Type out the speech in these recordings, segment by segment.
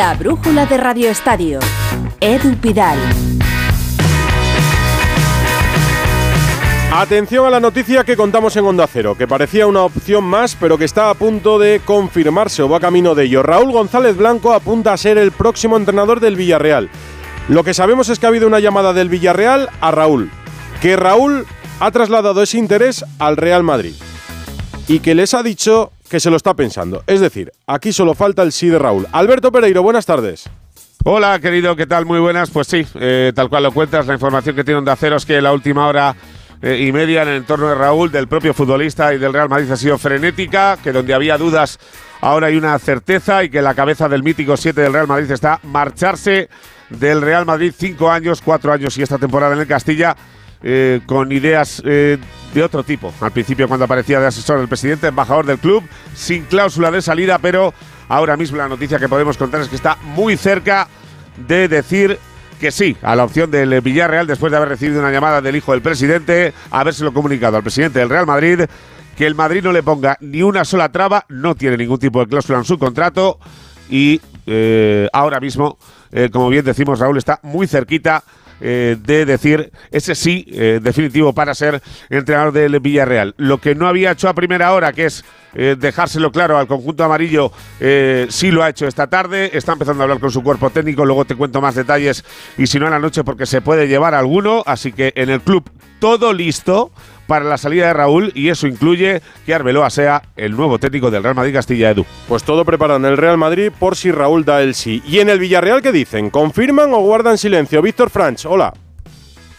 La brújula de Radio Estadio. Edu Pidal. Atención a la noticia que contamos en Onda Cero, que parecía una opción más, pero que está a punto de confirmarse o va camino de ello. Raúl González Blanco apunta a ser el próximo entrenador del Villarreal. Lo que sabemos es que ha habido una llamada del Villarreal a Raúl, que Raúl ha trasladado ese interés al Real Madrid y que les ha dicho que se lo está pensando. Es decir, aquí solo falta el sí de Raúl. Alberto Pereiro, buenas tardes. Hola, querido, ¿qué tal? Muy buenas. Pues sí, eh, tal cual lo cuentas, la información que tiene Onda Cero es que la última hora eh, y media en el entorno de Raúl, del propio futbolista y del Real Madrid ha sido frenética, que donde había dudas ahora hay una certeza y que la cabeza del mítico 7 del Real Madrid está marcharse del Real Madrid cinco años, cuatro años y esta temporada en el Castilla eh, con ideas eh, de otro tipo. Al principio cuando aparecía de asesor del presidente, embajador del club, sin cláusula de salida, pero ahora mismo la noticia que podemos contar es que está muy cerca de decir que sí a la opción del Villarreal después de haber recibido una llamada del hijo del presidente, habérselo comunicado al presidente del Real Madrid, que el Madrid no le ponga ni una sola traba, no tiene ningún tipo de cláusula en su contrato y eh, ahora mismo, como bien decimos, Raúl está muy cerquita eh, de decir ese sí eh, definitivo para ser entrenador del Villarreal. Lo que no había hecho a primera hora, que es eh, dejárselo claro al conjunto amarillo, sí lo ha hecho esta tarde. Está empezando a hablar con su cuerpo técnico. Luego te cuento más detalles y si no en la noche, porque se puede llevar alguno. Así que en el club todo listo para la salida de Raúl y eso incluye que Arbeloa sea el nuevo técnico del Real Madrid Castilla Edu. Pues todo preparado en el Real Madrid por si Raúl da el sí. ¿Y en el Villarreal qué dicen? ¿Confirman o guardan silencio? Víctor Franch, hola.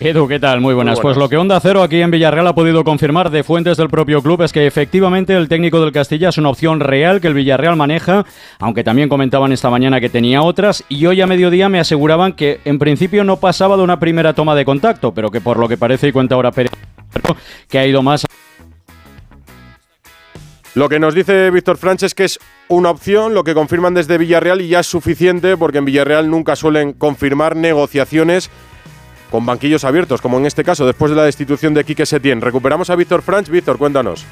Edu, ¿qué tal? Muy buenas. Pues lo que Onda Cero aquí en Villarreal ha podido confirmar de fuentes del propio club es que efectivamente el técnico del Castilla es una opción real que el Villarreal maneja, aunque también comentaban esta mañana que tenía otras y hoy a mediodía me aseguraban que en principio no pasaba de una primera toma de contacto, pero que por lo que parece y cuenta ahora Pérez que ha ido más lo que nos dice Víctor Franch es que es una opción, lo que confirman desde Villarreal y ya es suficiente porque en Villarreal nunca suelen confirmar negociaciones con banquillos abiertos, como en este caso, después de la destitución de Quique Setién. Recuperamos a Víctor Franch. Víctor, cuéntanos.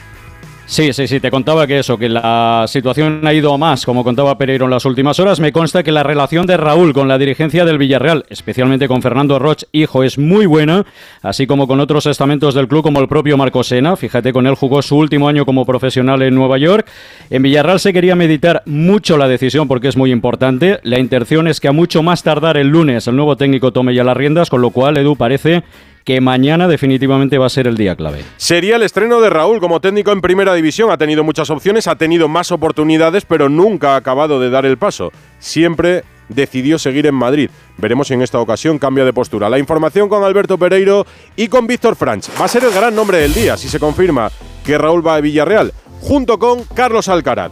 Sí, sí, sí, te contaba que eso, que la situación ha ido a más, como contaba Pereiro en las últimas horas. Me consta que la relación de Raúl con la dirigencia del Villarreal, especialmente con Fernando Roch, hijo, es muy buena, así como con otros estamentos del club como el propio Marco Sena. Fíjate, con él jugó su último año como profesional en Nueva York. En Villarreal se quería meditar mucho la decisión porque es muy importante. La intención es que a mucho más tardar el lunes el nuevo técnico tome ya las riendas, con lo cual Edu parece que mañana definitivamente va a ser el día clave. Sería el estreno de Raúl como técnico en primera división. Ha tenido muchas opciones, ha tenido más oportunidades, pero nunca ha acabado de dar el paso. Siempre decidió seguir en Madrid. Veremos si en esta ocasión cambia de postura. La información con Alberto Pereiro y con Víctor Franch. Va a ser el gran nombre del día si se confirma que Raúl va a Villarreal, junto con Carlos Alcaraz.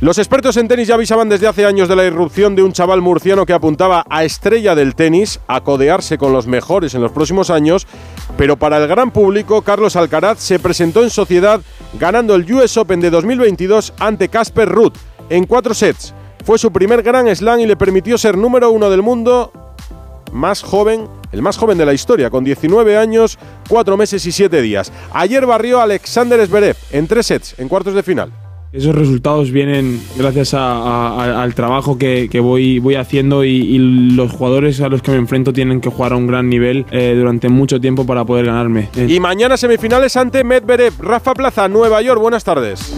Los expertos en tenis ya avisaban desde hace años de la irrupción de un chaval murciano que apuntaba a estrella del tenis, a codearse con los mejores en los próximos años, pero para el gran público, Carlos Alcaraz se presentó en sociedad ganando el US Open de 2022 ante Casper Ruth en cuatro sets. Fue su primer gran slam y le permitió ser número uno del mundo más joven, el más joven de la historia, con 19 años, 4 meses y 7 días. Ayer barrió a Alexander Zverev en tres sets, en cuartos de final. Esos resultados vienen gracias al trabajo que, voy, voy haciendo y, los jugadores a los que me enfrento tienen que jugar a un gran nivel eh, durante mucho tiempo para poder ganarme. Y mañana semifinales ante Medvedev. Rafa Plaza, Nueva York. Buenas tardes.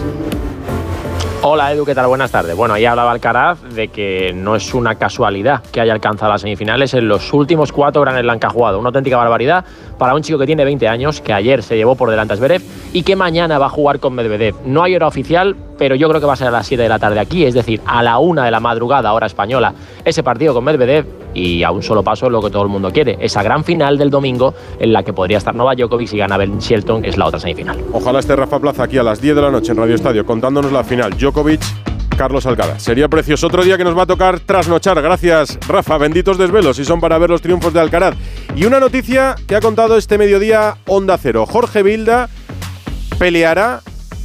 Hola Edu, ¿qué tal? Buenas tardes. Bueno, ahí hablaba Alcaraz de que no es una casualidad que haya alcanzado las semifinales en los últimos cuatro Grand Slam que ha jugado. Una auténtica barbaridad para un chico que tiene 20 años, que ayer se llevó por delante a Zverev y que mañana va a jugar con Medvedev. No hay hora oficial, pero yo creo que va a ser a las 7 de la tarde aquí, es decir, a la 1 de la madrugada, hora española, ese partido con Medvedev y a un solo paso lo que todo el mundo quiere, esa gran final del domingo en la que podría estar Nova Djokovic y gana Ben Shelton, es la otra semifinal. Ojalá esté Rafa Plaza aquí a las 10 de la noche en Radio Estadio contándonos la final. Djokovic Carlos Alcalá. Sería precioso. Otro día que nos va a tocar trasnochar. Gracias, Rafa. Benditos desvelos y son para ver los triunfos de Alcaraz. Y una noticia que ha contado este mediodía Onda Cero. Jorge Vilda peleará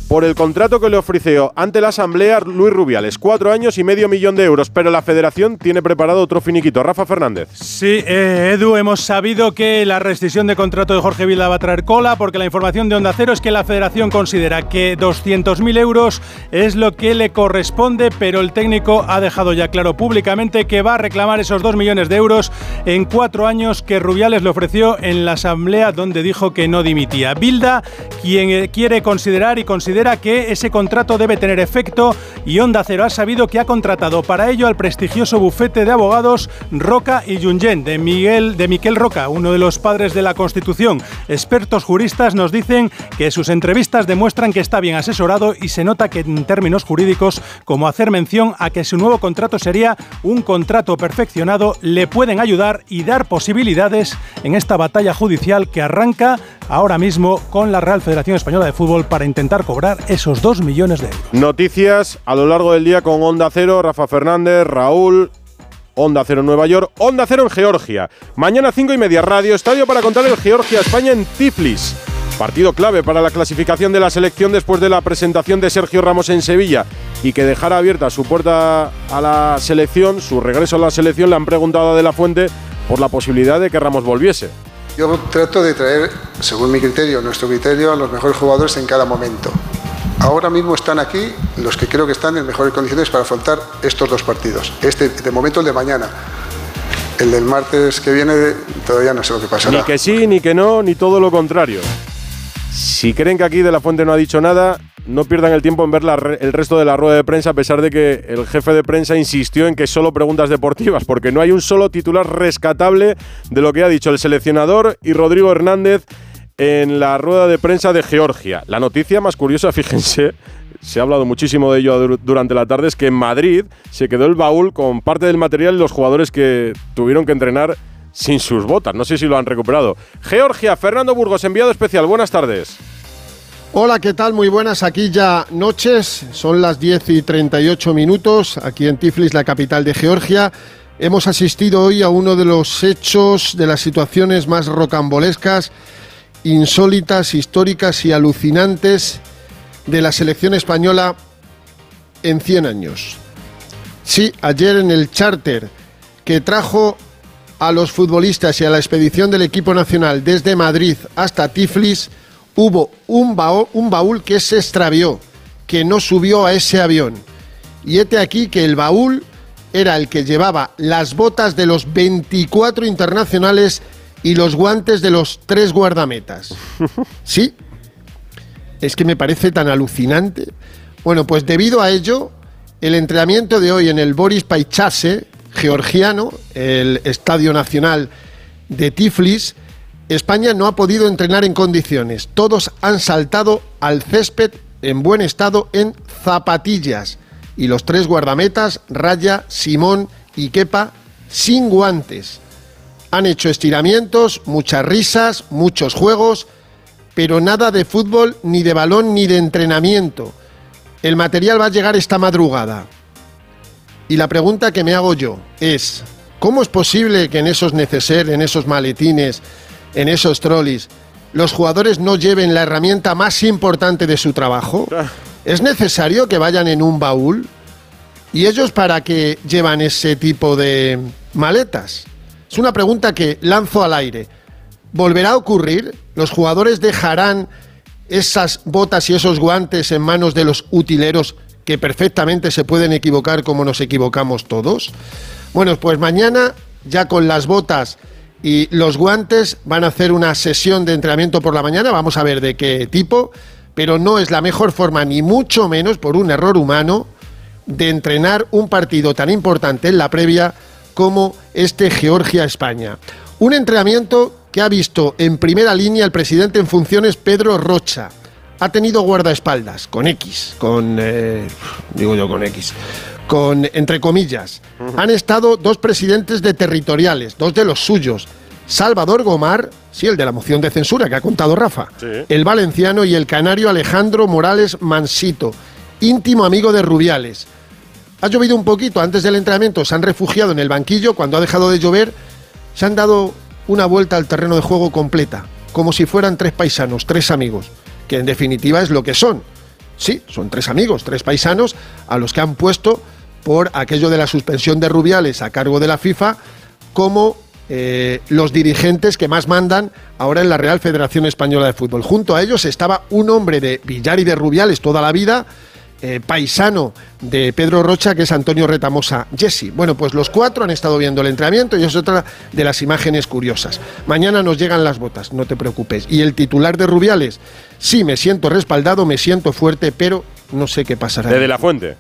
por el contrato que le ofreció ante la Asamblea Luis Rubiales. Cuatro años y medio millón de euros, pero la federación tiene preparado otro finiquito. Rafa Fernández. Sí, eh, Edu, hemos sabido que la rescisión de contrato de Jorge Vilda va a traer cola, porque la información de Onda Cero es que la federación considera que 200.000 euros es lo que le corresponde, pero el técnico ha dejado ya claro públicamente que va a reclamar esos 2 millones de euros en cuatro años que Rubiales le ofreció en la Asamblea, donde dijo que no dimitía. Bilda, quien eh, quiere considerar y considera que ese contrato debe tener efecto y Onda Cero ha sabido que ha contratado para ello al prestigioso bufete de abogados Roca y Junyent de Miguel de Miquel Roca, uno de los padres de la Constitución. Expertos juristas nos dicen que sus entrevistas demuestran que está bien asesorado y se nota que en términos jurídicos, como hacer mención a que su nuevo contrato sería un contrato perfeccionado, le pueden ayudar y dar posibilidades en esta batalla judicial que arranca ahora mismo con la Real Federación Española de Fútbol para intentar cobrar esos 2 millones de euros. Noticias a lo largo del día con Onda Cero, Rafa Fernández, Raúl, Onda Cero en Nueva York, Onda Cero en Georgia. Mañana 5 y media, Radio Estadio para contar el Georgia-España en Tiflis. Partido clave para la clasificación de la selección después de la presentación de Sergio Ramos en Sevilla y que dejara abierta su puerta a la selección, su regreso a la selección, le han preguntado a De La Fuente por la posibilidad de que Ramos volviese. Yo trato de traer, según mi criterio, nuestro criterio, a los mejores jugadores en cada momento. Ahora mismo están aquí los que creo que están en mejores condiciones para afrontar estos dos partidos. Este, de momento, el de mañana. El del martes que viene, todavía no sé lo que pasará. Ni que sí, ni que no, ni todo lo contrario. Si creen que aquí De La Fuente no ha dicho nada, no pierdan el tiempo en ver el resto de la rueda de prensa, a pesar de que el jefe de prensa insistió en que solo preguntas deportivas, porque no hay un solo titular rescatable de lo que ha dicho el seleccionador y Rodrigo Hernández en la rueda de prensa de Georgia. La noticia más curiosa, fíjense, se ha hablado muchísimo de ello durante la tarde, es que en Madrid se quedó el baúl con parte del material y los jugadores que tuvieron que entrenar sin sus botas. No sé si lo han recuperado. Georgia, Fernando Burgos, enviado especial. Buenas tardes. Hola, ¿qué tal? Muy buenas. Aquí ya noches, son las 10 y 38 minutos, aquí en Tiflis, la capital de Georgia. Hemos asistido hoy a uno de los hechos, de las situaciones más rocambolescas, insólitas, históricas y alucinantes de la selección española en 100 años. Sí, ayer en el charter que trajo a los futbolistas y a la expedición del equipo nacional desde Madrid hasta Tiflis, hubo un baúl, un baúl que se extravió, que no subió a ese avión. Y este aquí que el baúl era el que llevaba las botas de los 24 internacionales y los guantes de los tres guardametas. ¿Sí? Es que me parece tan alucinante. Bueno, pues debido a ello, el entrenamiento de hoy en el Boris Paichase, georgiano, el Estadio Nacional de Tiflis, España no ha podido entrenar en condiciones. Todos han saltado al césped en buen estado en zapatillas. Y los tres guardametas, Raya, Simón y Kepa, sin guantes. Han hecho estiramientos, muchas risas, muchos juegos, pero nada de fútbol, ni de balón, ni de entrenamiento. El material va a llegar esta madrugada. Y la pregunta que me hago yo es, ¿cómo es posible que en esos neceser, en esos maletines, en esos trolleys, los jugadores no lleven la herramienta más importante de su trabajo? Ah. ¿Es necesario que vayan en un baúl? ¿Y ellos para qué llevan ese tipo de maletas? Es una pregunta que lanzo al aire. ¿Volverá a ocurrir? ¿Los jugadores dejarán esas botas y esos guantes en manos de los utileros que perfectamente se pueden equivocar como nos equivocamos todos? Bueno, pues mañana ya con las botas y los guantes van a hacer una sesión de entrenamiento por la mañana, vamos a ver de qué tipo, pero no es la mejor forma, ni mucho menos por un error humano, de entrenar un partido tan importante en la previa como este Georgia-España. Un entrenamiento que ha visto en primera línea el presidente en funciones Pedro Rocha. Ha tenido guardaespaldas, con X, con... Eh, digo yo con X con, entre comillas, han estado dos presidentes de territoriales, dos de los suyos. Salvador Gomar, sí, el de la moción de censura que ha contado Rafa, el valenciano y el canario Alejandro Morales Mansito, íntimo amigo de Rubiales. Ha llovido un poquito antes del entrenamiento, se han refugiado en el banquillo, cuando ha dejado de llover, se han dado una vuelta al terreno de juego completa, como si fueran tres paisanos, tres amigos, que en definitiva es lo que son Sí, son tres amigos, tres paisanos a los que han puesto por aquello de la suspensión de Rubiales a cargo de la FIFA como eh, los dirigentes que más mandan ahora en la Real Federación Española de Fútbol. Junto a ellos estaba un hombre de Villar y de Rubiales toda la vida, eh, paisano de Pedro Rocha, que es Antonio Retamosa Jesse. Bueno, pues los cuatro han estado viendo el entrenamiento y es otra de las imágenes curiosas. Mañana nos llegan las botas, no te preocupes. Y el titular de Rubiales, sí, me siento respaldado, me siento fuerte, pero no sé qué pasará. De, de la Fuente.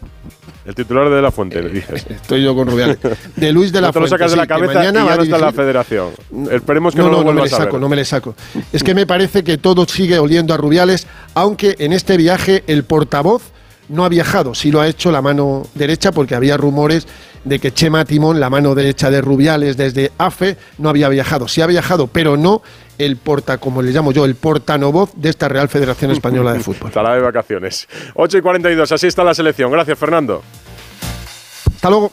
El titular de, de la Fuente, le dices. Estoy yo con Rubiales. De Luis de la no te lo Fuente. sacas de la cabeza y mañana ya va a no está en la federación. Esperemos que no, no, no, lo no me le ver. saco, no me le saco. Es que me parece que todo sigue oliendo a Rubiales, aunque en este viaje el portavoz no ha viajado, sí lo ha hecho la mano derecha, porque había rumores de que Chema Timón, la mano derecha de Rubiales desde AFE, no había viajado. Sí ha viajado, pero no el porta, como le llamo yo, el portanovoz de esta Real Federación Española de Fútbol. Estará de vacaciones. 8 y 42, así está la selección. Gracias, Fernando. Hasta luego.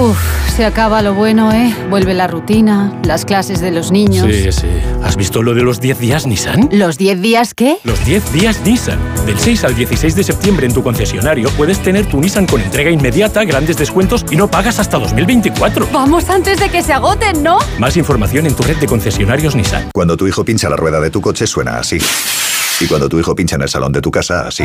Uf, se acaba lo bueno, ¿eh? Vuelve la rutina, las clases de los niños. Sí, sí. ¿Has visto lo de los 10 días Nissan? ¿Los 10 días qué? Los 10 días Nissan. Del 6 al 16 de septiembre en tu concesionario puedes tener tu Nissan con entrega inmediata, grandes descuentos y no pagas hasta 2024. Vamos antes de que se agoten, ¿no? Más información en tu red de concesionarios Nissan. Cuando tu hijo pincha la rueda de tu coche suena así. Y cuando tu hijo pincha en el salón de tu casa, así.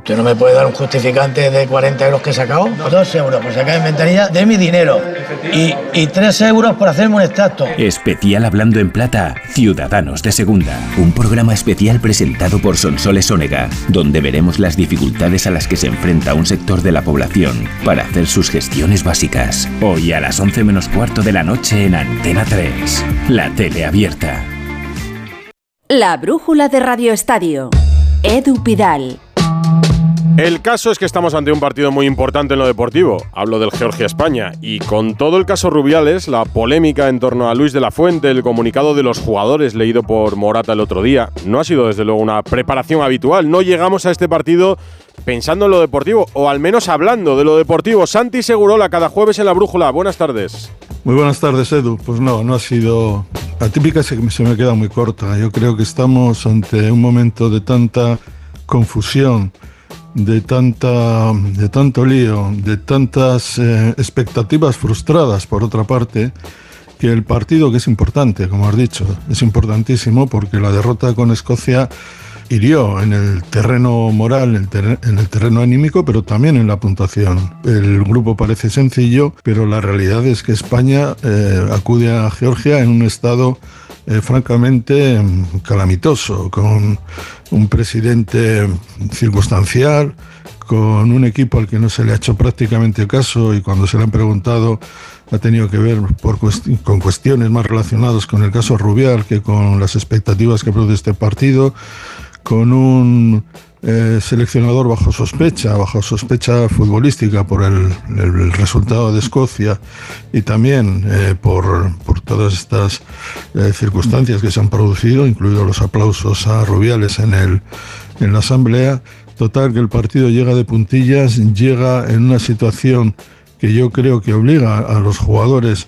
¿Tú no me puedes dar un justificante de 40 euros que he sacado? Dos euros por sacar en ventanilla de mi dinero. Y, y tres euros por hacerme un extracto. Especial Hablando en Plata, Ciudadanos de Segunda. Un programa especial presentado por Sonsoles Onega, donde veremos las dificultades a las que se enfrenta un sector de la población para hacer sus gestiones básicas. Hoy a las 11 menos cuarto de la noche en Antena 3. La tele abierta. La brújula de Radio Estadio. Edu Pidal. El caso es que estamos ante un partido muy importante en lo deportivo. Hablo del Georgia-España. Y con todo el caso Rubiales, la polémica en torno a Luis de la Fuente, el comunicado de los jugadores leído por Morata el otro día, no ha sido desde luego una preparación habitual. No llegamos a este partido pensando en lo deportivo, o al menos hablando de lo deportivo. Santi Segurola, cada jueves en la brújula. Buenas tardes. Muy buenas tardes, Edu. Pues no, no ha sido. La típica se, me queda muy corta. Yo creo que estamos ante un momento de tanta confusión, de, tanta, de tanto lío, de tantas eh, expectativas frustradas, por otra parte, que el partido, que es importante, como has dicho, es importantísimo porque la derrota con Escocia hirió en el terreno moral, en el, ter en el, terreno anímico, pero también en la puntuación. El grupo parece sencillo, pero la realidad es que España eh, acude a Georgia en un estado eh, francamente calamitoso, con un presidente circunstancial, con un equipo al que no se le ha hecho prácticamente caso y cuando se le han preguntado ha tenido que ver con cuestiones más relacionadas con el caso Rubial que con las expectativas que produce este partido, con un eh, seleccionador bajo sospecha, bajo sospecha futbolística por el, resultado de Escocia y también eh, por, por, todas estas eh, circunstancias que se han producido, incluidos los aplausos a Rubiales en, el, en la Asamblea. Total, que el partido llega de puntillas, llega en una situación que yo creo que obliga a los jugadores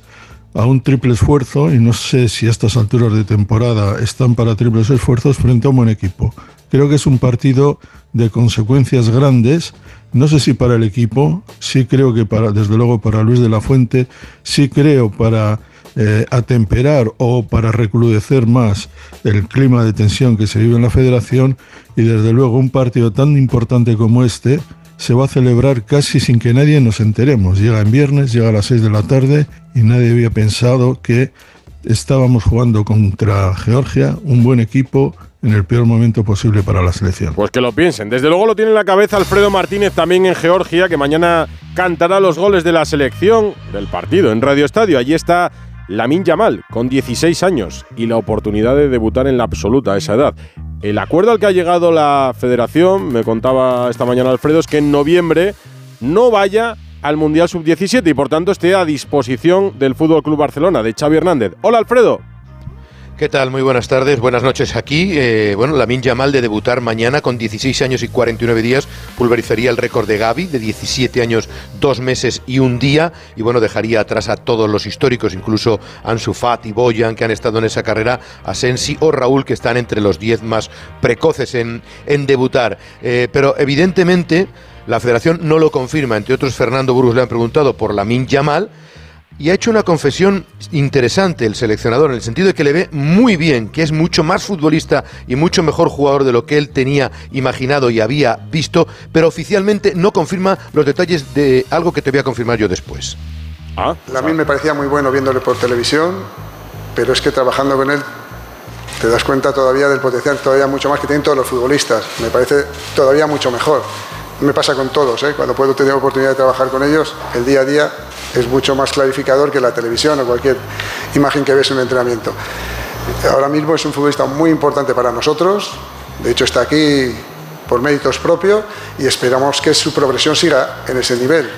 a un triple esfuerzo y no sé si a estas alturas de temporada están para triples esfuerzos frente a un buen equipo. Creo que es un partido de consecuencias grandes, no sé si para el equipo, sí creo que para, desde luego para Luis de la Fuente, sí creo para eh, atemperar o para recrudecer más el clima de tensión que se vive en la federación y desde luego un partido tan importante como este se va a celebrar casi sin que nadie nos enteremos. Llega en viernes, llega a las 6 de la tarde y nadie había pensado que estábamos jugando contra Georgia, un buen equipo, en el peor momento posible para la selección. Pues que lo piensen. Desde luego lo tiene en la cabeza Alfredo Martínez también en Georgia, que mañana cantará los goles de la selección del partido en Radio Estadio. Allí está Lamin Yamal, con 16 años, y la oportunidad de debutar en la absoluta a esa edad. El acuerdo al que ha llegado la federación, me contaba esta mañana Alfredo, es que en noviembre no vaya al Mundial Sub-17 y por tanto esté a disposición del Fútbol Club Barcelona, de Xavi Hernández. Hola Alfredo. ¿Qué tal? Muy buenas tardes, buenas noches aquí. Eh, bueno, la Yamal de debutar mañana con 16 años y 49 días pulverizaría el récord de Gaby de 17 años, 2 meses y un día y bueno, dejaría atrás a todos los históricos, incluso Ansu Fati, Boyan que han estado en esa carrera, a Sensi o Raúl que están entre los 10 más precoces en, en debutar. Eh, pero evidentemente la federación no lo confirma, entre otros Fernando Burgos le han preguntado por la Yamal y ha hecho una confesión interesante el seleccionador, en el sentido de que le ve muy bien, que es mucho más futbolista y mucho mejor jugador de lo que él tenía imaginado y había visto, pero oficialmente no confirma los detalles de algo que te voy a confirmar yo después. Ah, a mí me parecía muy bueno viéndole por televisión, pero es que trabajando con él te das cuenta todavía del potencial todavía mucho más que tienen todos los futbolistas. Me parece todavía mucho mejor. Me pasa con todos, ¿eh? cuando puedo tener oportunidad de trabajar con ellos, el día a día es mucho más clarificador que la televisión o cualquier imagen que ves en un entrenamiento. Ahora mismo es un futbolista muy importante para nosotros, de hecho está aquí por méritos propios y esperamos que su progresión siga en ese nivel.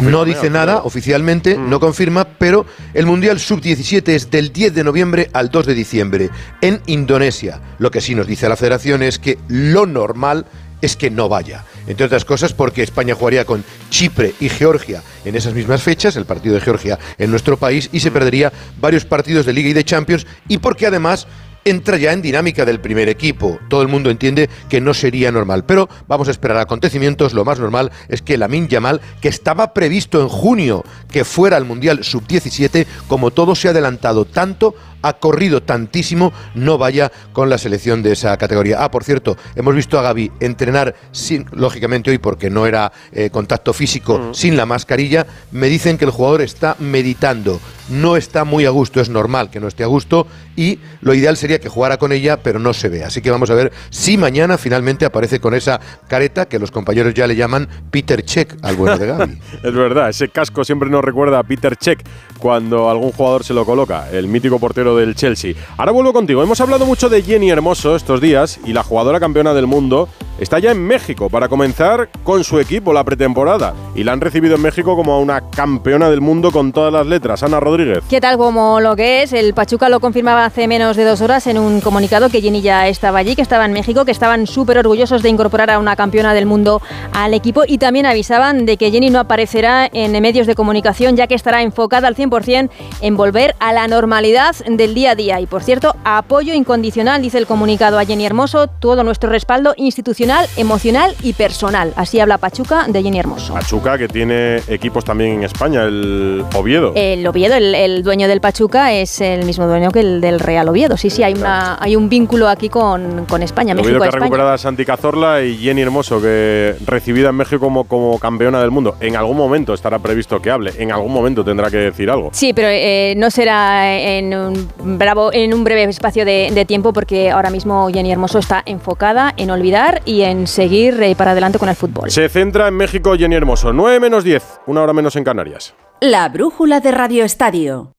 no dice nada oficialmente, mm. no confirma, pero el Mundial Sub-17 es del 10 de noviembre al 2 de diciembre en Indonesia. Lo que sí nos dice la federación es que lo normal es que no vaya. Entre otras cosas porque España jugaría con Chipre y Georgia en esas mismas fechas, el partido de Georgia en nuestro país, y se perdería varios partidos de Liga y de Champions, y porque además entra ya en dinámica del primer equipo. Todo el mundo entiende que no sería normal, pero vamos a esperar acontecimientos. Lo más normal es que Lamin Yamal, que estaba previsto en junio que fuera al Mundial Sub-17, como todo se ha adelantado tanto, ha corrido tantísimo, no vaya con la selección de esa categoría. Ah, por cierto, hemos visto a Gaby entrenar sin, lógicamente hoy porque no era eh, contacto físico, mm. sin la mascarilla. Me dicen que el jugador está meditando, no está muy a gusto, es normal que no esté a gusto y lo ideal sería que jugara con ella, pero no se ve. Así que vamos a ver si mañana finalmente aparece con esa careta que los compañeros ya le llaman Peter Check al bueno de Gaby. es verdad, ese casco siempre nos recuerda a Peter Check cuando algún jugador se lo coloca, el mítico portero del Chelsea. Ahora vuelvo contigo. Hemos hablado mucho de Jenny Hermoso estos días y la jugadora campeona del mundo está ya en México para comenzar con su equipo la pretemporada y la han recibido en México como a una campeona del mundo con todas las letras. Ana Rodríguez. ¿Qué tal como lo que es? El Pachuca lo confirmaba hace menos de dos horas en un comunicado que Jenny ya estaba allí, que estaba en México, que estaban súper orgullosos de incorporar a una campeona del mundo al equipo y también avisaban de que Jenny no aparecerá en medios de comunicación ya que estará enfocada al 100% en volver a la normalidad del día a día. Y por cierto, apoyo incondicional, dice el comunicado a Jenny Hermoso, todo nuestro respaldo institucional emocional y personal. Así habla Pachuca de Jenny Hermoso. Pachuca que tiene equipos también en España, el Oviedo. El Oviedo, el, dueño del Pachuca es el mismo dueño que el del Real Oviedo. Sí, sí, hay, una, hay un vínculo aquí con, con España. El Oviedo que ha recuperado a Santi Cazorla y Jenny Hermoso, que recibida en México como, como campeona del mundo. En algún momento estará previsto que hable, en algún momento tendrá que decir algo. Sí, pero eh, no será en un, bravo, en un breve espacio de, de tiempo porque ahora mismo Jenny Hermoso está enfocada en olvidar y en seguir eh, para adelante con el fútbol. Se centra en México Jenny Hermoso. 9 menos 10, una hora menos en Canarias. La brújula de Radio Estadio.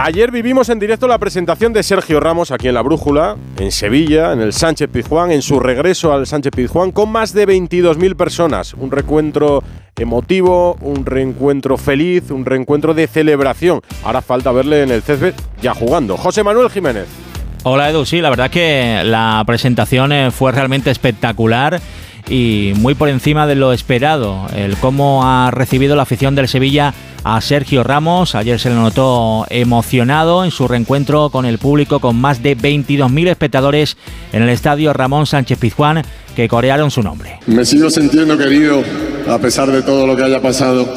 Ayer vivimos en directo la presentación de Sergio Ramos aquí en La Brújula, en Sevilla, en el Sánchez Pizjuán, en su regreso al Sánchez Pizjuán, con más de 22.000 personas. Un reencuentro emotivo, un reencuentro feliz, un reencuentro de celebración. Ahora falta verle en el césped ya jugando. José Manuel Jiménez. Hola Edu, sí, la verdad que la presentación eh, fue realmente espectacular y muy por encima de lo esperado. El cómo ha recibido la afición del Sevilla a Sergio Ramos. Ayer se le notó emocionado en su reencuentro con el público, con más de 22.000 espectadores en el estadio Ramón Sánchez Pizjuán que corearon su nombre. Me sigo sintiendo querido a pesar de todo lo que haya pasado.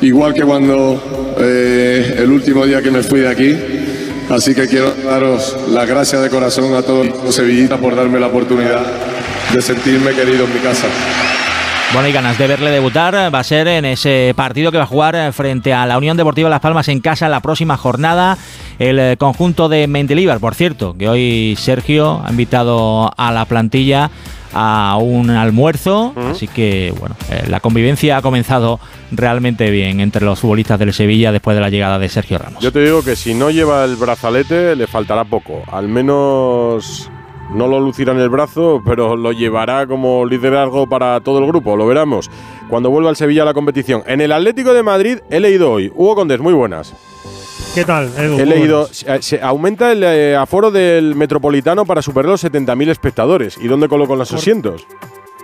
Igual que cuando eh, el último día que me fui de aquí Así que quiero daros las gracias de corazón a todos los sevillistas por darme la oportunidad de sentirme querido en mi casa. Bueno, y ganas de verle debutar va a ser en ese partido que va a jugar frente a la Unión Deportiva Las Palmas en casa la próxima jornada. El eh, conjunto de Mendilibar, por cierto, que hoy Sergio ha invitado a la plantilla a un almuerzo, así que bueno, eh, la convivencia ha comenzado realmente bien entre los futbolistas del Sevilla después de la llegada de Sergio Ramos. Yo te digo que si no lleva el brazalete le faltará poco, al menos no lo lucirá en el brazo, pero lo llevará como liderazgo para todo el grupo, lo veremos cuando vuelva el Sevilla a la competición. En el Atlético de Madrid he leído hoy, Hugo Condés, muy buenas. ¿Qué tal, Edu? He leído, se, se aumenta el eh, aforo del Metropolitano para superar los 70.000 espectadores. ¿Y dónde colocan los asientos?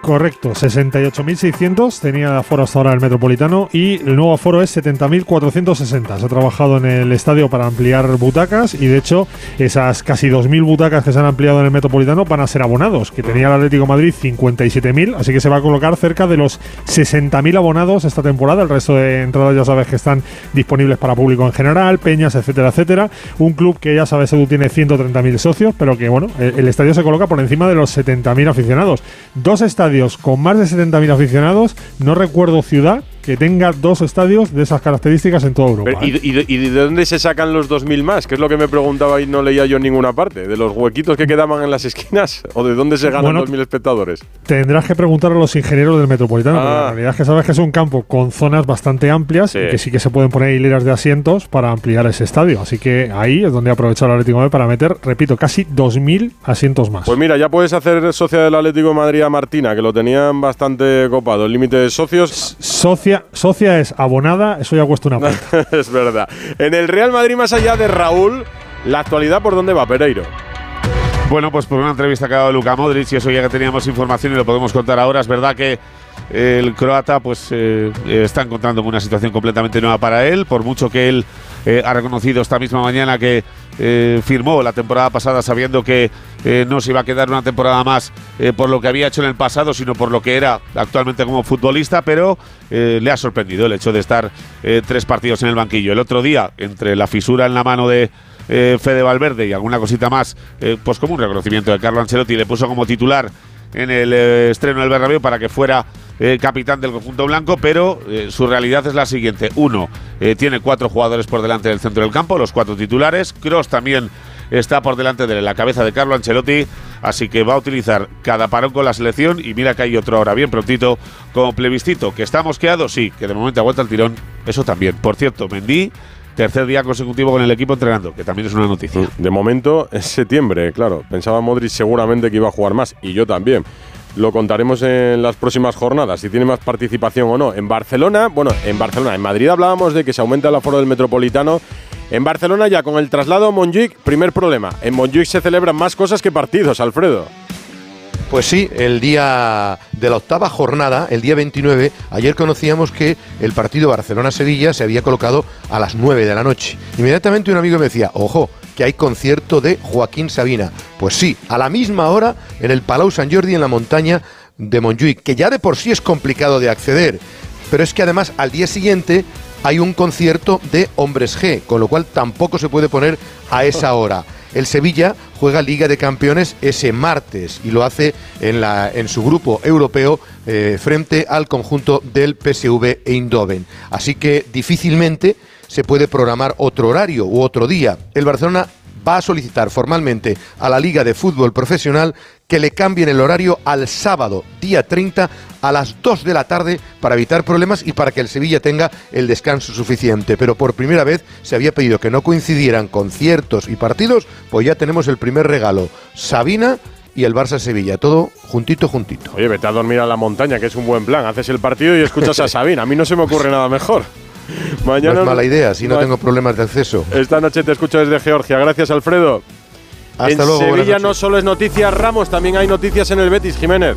Correcto, 68.600 tenía aforo hasta ahora el Metropolitano y el nuevo aforo es 70.460. Se ha trabajado en el estadio para ampliar butacas y de hecho esas casi 2.000 butacas que se han ampliado en el Metropolitano van a ser abonados, que tenía el Atlético Madrid 57.000, así que se va a colocar cerca de los 60.000 abonados esta temporada. El resto de entradas ya sabes que están disponibles para público en general, peñas, etcétera, etcétera. Un club que ya sabes, Edu, tiene 130.000 socios, pero que bueno, el, el estadio se coloca por encima de los 70.000 aficionados. Dos estadios con más de 70.000 aficionados, no recuerdo ciudad que tenga dos estadios de esas características en toda Europa. Pero, ¿y, ¿eh? y de- y de dónde se sacan los 2.000 más? Que es lo que me preguntaba y no leía yo en ninguna parte. ¿De los huequitos que quedaban en las esquinas? ¿O de dónde se ganan Bueno, 2.000 espectadores? Tendrás que preguntar a los ingenieros del Metropolitano. Ah. La realidad es que sabes que es un campo con zonas bastante amplias y que sí que se pueden poner hileras de asientos para ampliar ese estadio. Así que ahí es donde ha aprovechado el Atlético de Madrid para meter, repito, casi 2.000 asientos más. Pues mira, ya puedes hacer socia del Atlético de Madrid a Martina, que lo tenían bastante copado. El límite de socios. Socia, socia es abonada, eso ya cuesta una pasta. es verdad. En el Real Madrid, más allá de Raúl, la actualidad por dónde va, Pereiro. Bueno, pues por una entrevista que ha dado Luka Modric, y eso ya que teníamos información y lo podemos contar ahora, es verdad que el croata pues eh, está encontrando una situación completamente nueva para él, por mucho que él eh, ha reconocido esta misma mañana que eh, firmó la temporada pasada sabiendo que eh, no se iba a quedar una temporada más eh, por lo que había hecho en el pasado, sino por lo que era actualmente como futbolista, pero eh, le ha sorprendido el hecho de estar tres partidos en el banquillo. El otro día, entre la fisura en la mano de Fede Valverde y alguna cosita más, pues como un reconocimiento de Carlo Ancelotti, le puso como titular en el estreno del Bernabéu para que fuera capitán del conjunto blanco, pero su realidad es la siguiente. Uno, tiene cuatro jugadores por delante del centro del campo, los cuatro titulares. Cross también está por delante de la cabeza de Carlo Ancelotti, así que va a utilizar cada parón con la selección y mira que hay otro ahora bien prontito como plebiscito. ¿Que está mosqueado? Sí, que de momento aguanta el tirón, eso también. Por cierto, Mendy, tercer día consecutivo con el equipo entrenando, que también es una noticia. De momento es septiembre, claro. Pensaba Modric seguramente que iba a jugar más, y yo también. Lo contaremos en las próximas jornadas, si tiene más participación o no. En Barcelona, bueno, en Barcelona, en Madrid hablábamos de que se aumenta el aforo del Metropolitano. En Barcelona ya con el traslado a Montjuic, primer problema. En Montjuic se celebran más cosas que partidos, Alfredo. Pues sí, el día de la octava jornada, el día 29, ayer conocíamos que el partido Barcelona-Sevilla se había colocado a las 9 de la noche. Inmediatamente un amigo me decía, ojo, que hay concierto de Joaquín Sabina. Pues sí, a la misma hora en el Palau Sant Jordi en la montaña de Montjuic, que ya de por sí es complicado de acceder, pero es que además al día siguiente hay un concierto de Hombres G, con lo cual tampoco se puede poner a esa hora. El Sevilla juega Liga de Campeones ese martes y lo hace en, la, en su grupo europeo eh, frente al conjunto del PSV Eindhoven. Así que difícilmente se puede programar otro horario u otro día. El Barcelona va a solicitar formalmente a la Liga de Fútbol Profesional que le cambien el horario al sábado, día 30, a las 2 de la tarde para evitar problemas y para que el Sevilla tenga el descanso suficiente. Pero por primera vez se había pedido que no coincidieran conciertos y partidos, pues ya tenemos el primer regalo. Sabina y el Barça Sevilla, todo juntito, juntito. Oye, vete a dormir a la montaña, que es un buen plan. Haces el partido y escuchas a Sabina. A mí no se me ocurre nada mejor. Mañana no es mala idea, si no tengo problemas de acceso. Esta noche te escucho desde Georgia. Gracias, Alfredo. Hasta en luego, Sevilla no solo es noticias Ramos, también hay noticias en el Betis, Jiménez.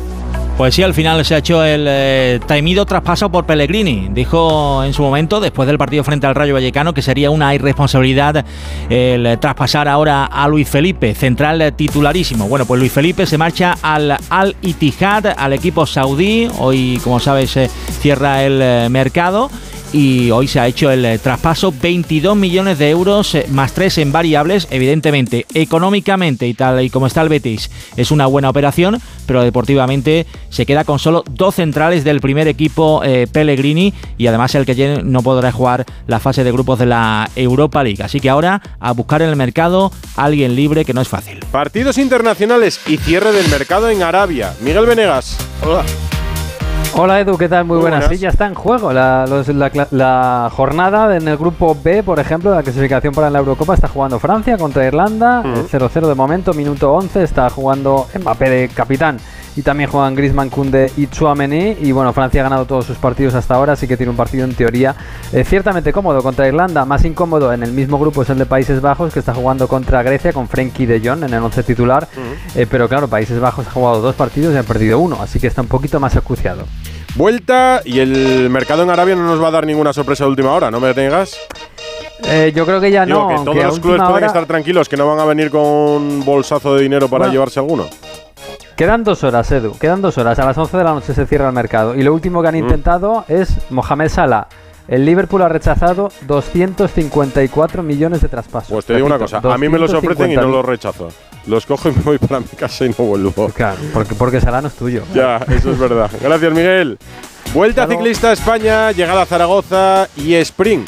Pues sí, al final se ha hecho el eh, temido traspaso por Pellegrini. Dijo en su momento, después del partido frente al Rayo Vallecano, que sería una irresponsabilidad el eh, traspasar ahora a Luis Felipe, central eh, titularísimo. Bueno, pues Luis Felipe se marcha al Al Ittihad, al equipo saudí. Hoy, como sabes, se cierra el eh, mercado. Y hoy se ha hecho el eh, traspaso 22 millones de euros eh, más 3 en variables. Evidentemente, económicamente y tal y como está el Betis, es una buena operación, pero deportivamente se queda con solo dos centrales del primer equipo eh, Pellegrini y además el que no podrá jugar la fase de grupos de la Europa League. Así que ahora a buscar en el mercado alguien libre que no es fácil. Partidos internacionales y cierre del mercado en Arabia. Miguel Venegas. Hola. Hola Edu, ¿qué tal? Muy, buenas. Sí, ya está en juego la, la, jornada en el grupo B, por ejemplo, la clasificación para la Eurocopa. Está jugando Francia contra Irlanda, 0-0 de momento, minuto 11, está jugando Mbappé de capitán. Y también juegan Griezmann, Kunde y Chouameni y bueno, Francia ha ganado todos sus partidos hasta ahora, así que tiene un partido en teoría eh, ciertamente cómodo contra Irlanda, más incómodo en el mismo grupo es el de Países Bajos que está jugando contra Grecia con Frenkie de Jong en el 11 titular, eh, pero claro, Países Bajos ha jugado dos partidos y ha perdido uno, así que está un poquito más acuciado. Vuelta y el mercado en Arabia no nos va a dar ninguna sorpresa de última hora, ¿no me tengas? Eh, yo creo que ya no. Que todos los clubes pueden estar tranquilos, que no van a venir con un bolsazo de dinero para llevarse alguno. Quedan dos horas, Edu. Quedan dos horas. A las 11 de la noche se cierra el mercado. Y lo último que han mm. intentado es Mohamed Salah. El Liverpool ha rechazado 254 millones de traspasos. Pues te digo una cosa, a mí me los ofrecen y no los rechazo. Los cojo y me voy para mi casa y no vuelvo. Claro, porque, porque Salah no es tuyo. Ya, eso es verdad. Gracias, Miguel. Vuelta ciclista a España, llegada a Zaragoza y Spring.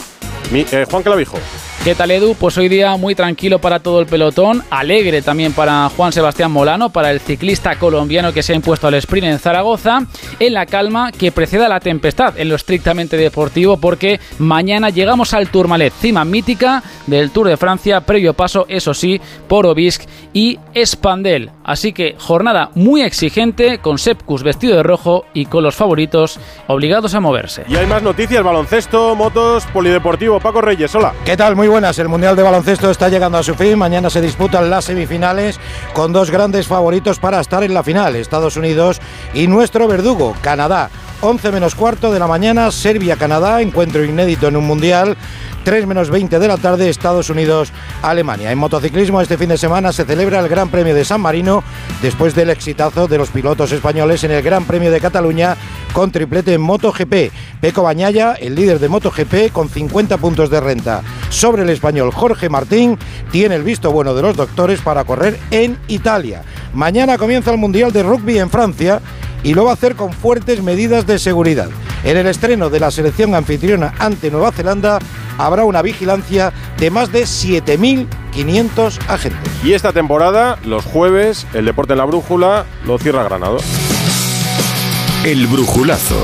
Eh, Juan Clavijo. ¿Qué tal Edu? Pues hoy día muy tranquilo para todo el pelotón, alegre también para Juan Sebastián Molano, para el ciclista colombiano que se ha impuesto al sprint en Zaragoza, en la calma que preceda la tempestad en lo estrictamente deportivo porque mañana llegamos al Tourmalet, cima mítica del Tour de Francia, previo paso, eso sí, por Obisque y Espandel. Así que jornada muy exigente con Sepkus vestido de rojo y con los favoritos obligados a moverse. Y hay más noticias, baloncesto, motos, polideportivo. Paco Reyes, hola. ¿Qué tal? Muy buenas. El Mundial de Baloncesto está llegando a su fin. Mañana se disputan las semifinales con dos grandes favoritos para estar en la final, Estados Unidos y nuestro verdugo, Canadá. 11 menos cuarto de la mañana, Serbia-Canadá, encuentro inédito en un mundial. 3 menos 20 de la tarde, Estados Unidos-Alemania. En motociclismo este fin de semana se celebra el Gran Premio de San Marino después del exitazo de los pilotos españoles en el Gran Premio de Cataluña con triplete en MotoGP. Peco Bañaya, el líder de MotoGP, con 50 puntos de renta. Sobre el español Jorge Martín, tiene el visto bueno de los doctores para correr en Italia. Mañana comienza el Mundial de Rugby en Francia y lo va a hacer con fuertes medidas de seguridad. En el estreno de la selección anfitriona ante Nueva Zelanda habrá una vigilancia de más de 7.500 agentes. Y esta temporada, los jueves, el deporte en la brújula lo cierra Granado. El brujulazo.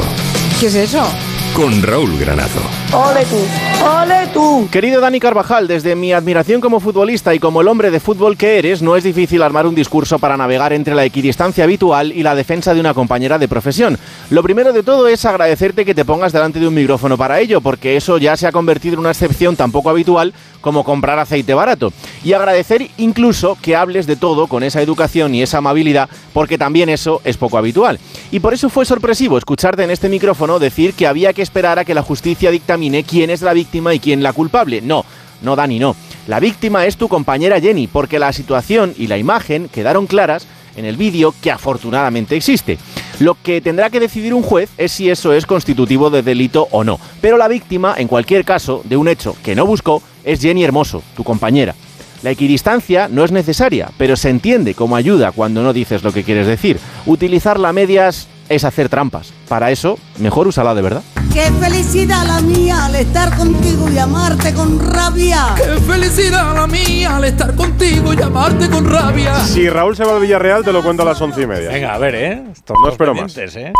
¿Qué es eso? Con Raúl Granado. ¡Ole tú! ¡Ole tú! Querido Dani Carvajal, desde mi admiración como futbolista y como el hombre de fútbol que eres, no es difícil armar un discurso para navegar entre la equidistancia habitual y la defensa de una compañera de profesión. Lo primero de todo es agradecerte que te pongas delante de un micrófono para ello, porque eso ya se ha convertido en una excepción tan poco habitual como comprar aceite barato. Y agradecer incluso que hables de todo con esa educación y esa amabilidad, porque también eso es poco habitual. Y por eso fue sorpresivo escucharte en este micrófono decir que había que esperar a que la justicia dictamine quién es la víctima y quién la culpable. No, no, Dani, no. La víctima es tu compañera Jenny, porque la situación y la imagen quedaron claras en el vídeo que afortunadamente existe. Lo que tendrá que decidir un juez es si eso es constitutivo de delito o no. Pero la víctima, en cualquier caso, de un hecho que no buscó, es Jenny Hermoso, tu compañera. La equidistancia no es necesaria, pero se entiende como ayuda cuando no dices lo que quieres decir. Utilizarla a medias es hacer trampas. Para eso, mejor úsala de verdad. ¡Qué felicidad la mía al estar contigo y amarte con rabia! ¡Qué felicidad la mía al estar contigo y amarte con rabia! Si Raúl se va al Villarreal, te lo cuento a las once y media. Venga, a ver, ¿eh? no espero más. ¿eh?